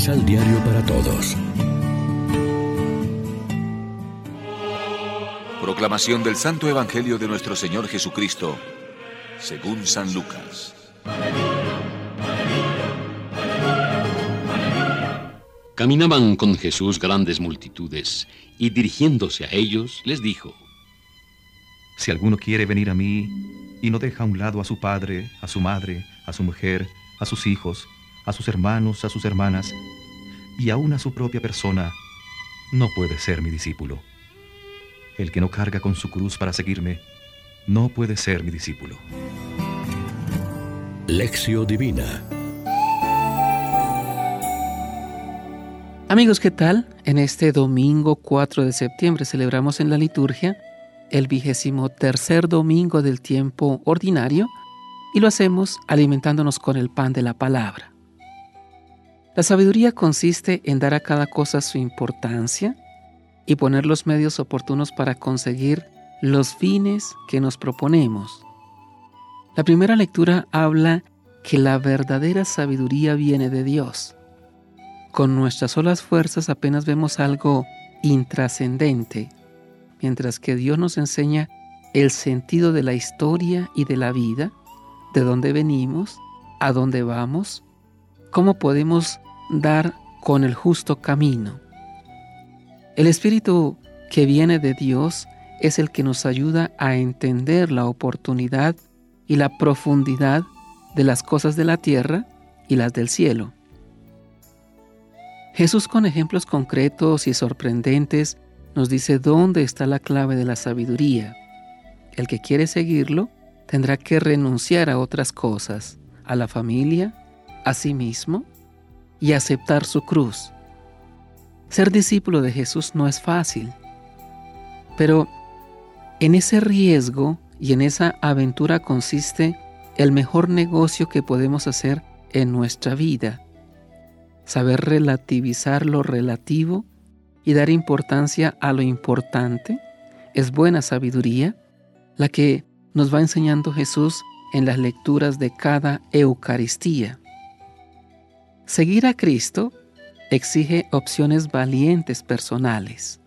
Misal Diario para Todos. Proclamación del Santo Evangelio de nuestro Señor Jesucristo, según San Lucas. Caminaban con Jesús grandes multitudes, y dirigiéndose a ellos les dijo, Si alguno quiere venir a mí y no deja a un lado a su padre, a su madre, a su mujer, a sus hijos, a sus hermanos, a sus hermanas, y aún a su propia persona, no puede ser mi discípulo. El que no carga con su cruz para seguirme, no puede ser mi discípulo. Lección Divina Amigos, ¿qué tal? En este domingo 4 de septiembre celebramos en la liturgia el vigésimo tercer domingo del tiempo ordinario y lo hacemos alimentándonos con el pan de la palabra. La sabiduría consiste en dar a cada cosa su importancia y poner los medios oportunos para conseguir los fines que nos proponemos. La primera lectura habla que la verdadera sabiduría viene de Dios con nuestras solas fuerzas apenas vemos algo intrascendente, mientras que Dios nos enseña el sentido de la historia y de la vida, de dónde venimos, a dónde vamos, cómo podemos dar con el justo camino. El Espíritu que viene de Dios es el que nos ayuda a entender la oportunidad y la profundidad de las cosas de la tierra y las del cielo. Jesús con ejemplos concretos y sorprendentes nos dice dónde está la clave de la sabiduría. El que quiere seguirlo tendrá que renunciar a otras cosas, a la familia, a sí mismo y aceptar su cruz. Ser discípulo de Jesús no es fácil, pero en ese riesgo y en esa aventura consiste el mejor negocio que podemos hacer en nuestra vida saber relativizar lo relativo y dar importancia a lo importante, es buena sabiduría, la que nos va enseñando Jesús en las lecturas de cada Eucaristía. Seguir a Cristo exige opciones valientes personales.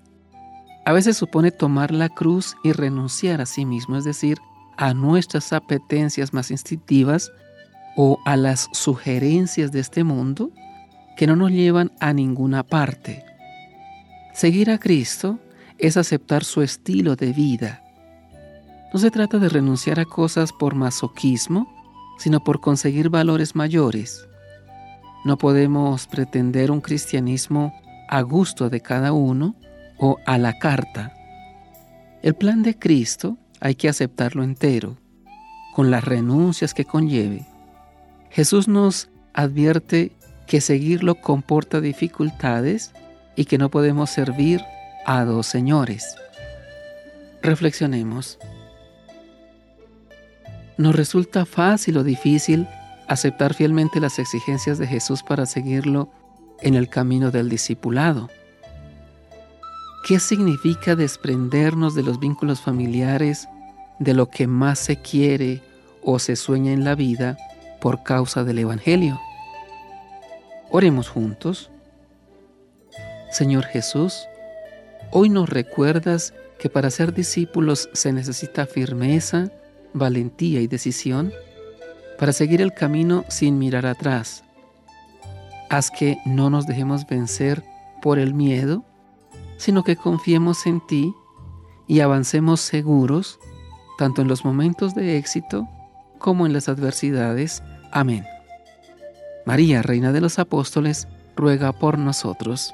A veces supone tomar la cruz y renunciar a sí mismo, es decir, a nuestras apetencias más instintivas o a las sugerencias de este mundo que no nos llevan a ninguna parte. Seguir a Cristo es aceptar su estilo de vida. No se trata de renunciar a cosas por masoquismo, sino por conseguir valores mayores. No podemos pretender un cristianismo a gusto de cada uno o a la carta. El plan de Cristo hay que aceptarlo entero, con las renuncias que conlleve. Jesús nos advierte que seguirlo comporta dificultades y que no podemos servir a dos señores. Reflexionemos. ¿Nos resulta fácil o difícil aceptar fielmente las exigencias de Jesús para seguirlo en el camino del discipulado? ¿Qué significa desprendernos de los vínculos familiares, de lo que más se quiere o se sueña en la vida por causa del Evangelio? Oremos juntos. Señor Jesús, hoy nos recuerdas que para ser discípulos se necesita firmeza, valentía y decisión para seguir el camino sin mirar atrás. Haz que no nos dejemos vencer por el miedo, sino que confiemos en ti y avancemos seguros, tanto en los momentos de éxito como en las adversidades. Amén. María, Reina de los Apóstoles, ruega por nosotros.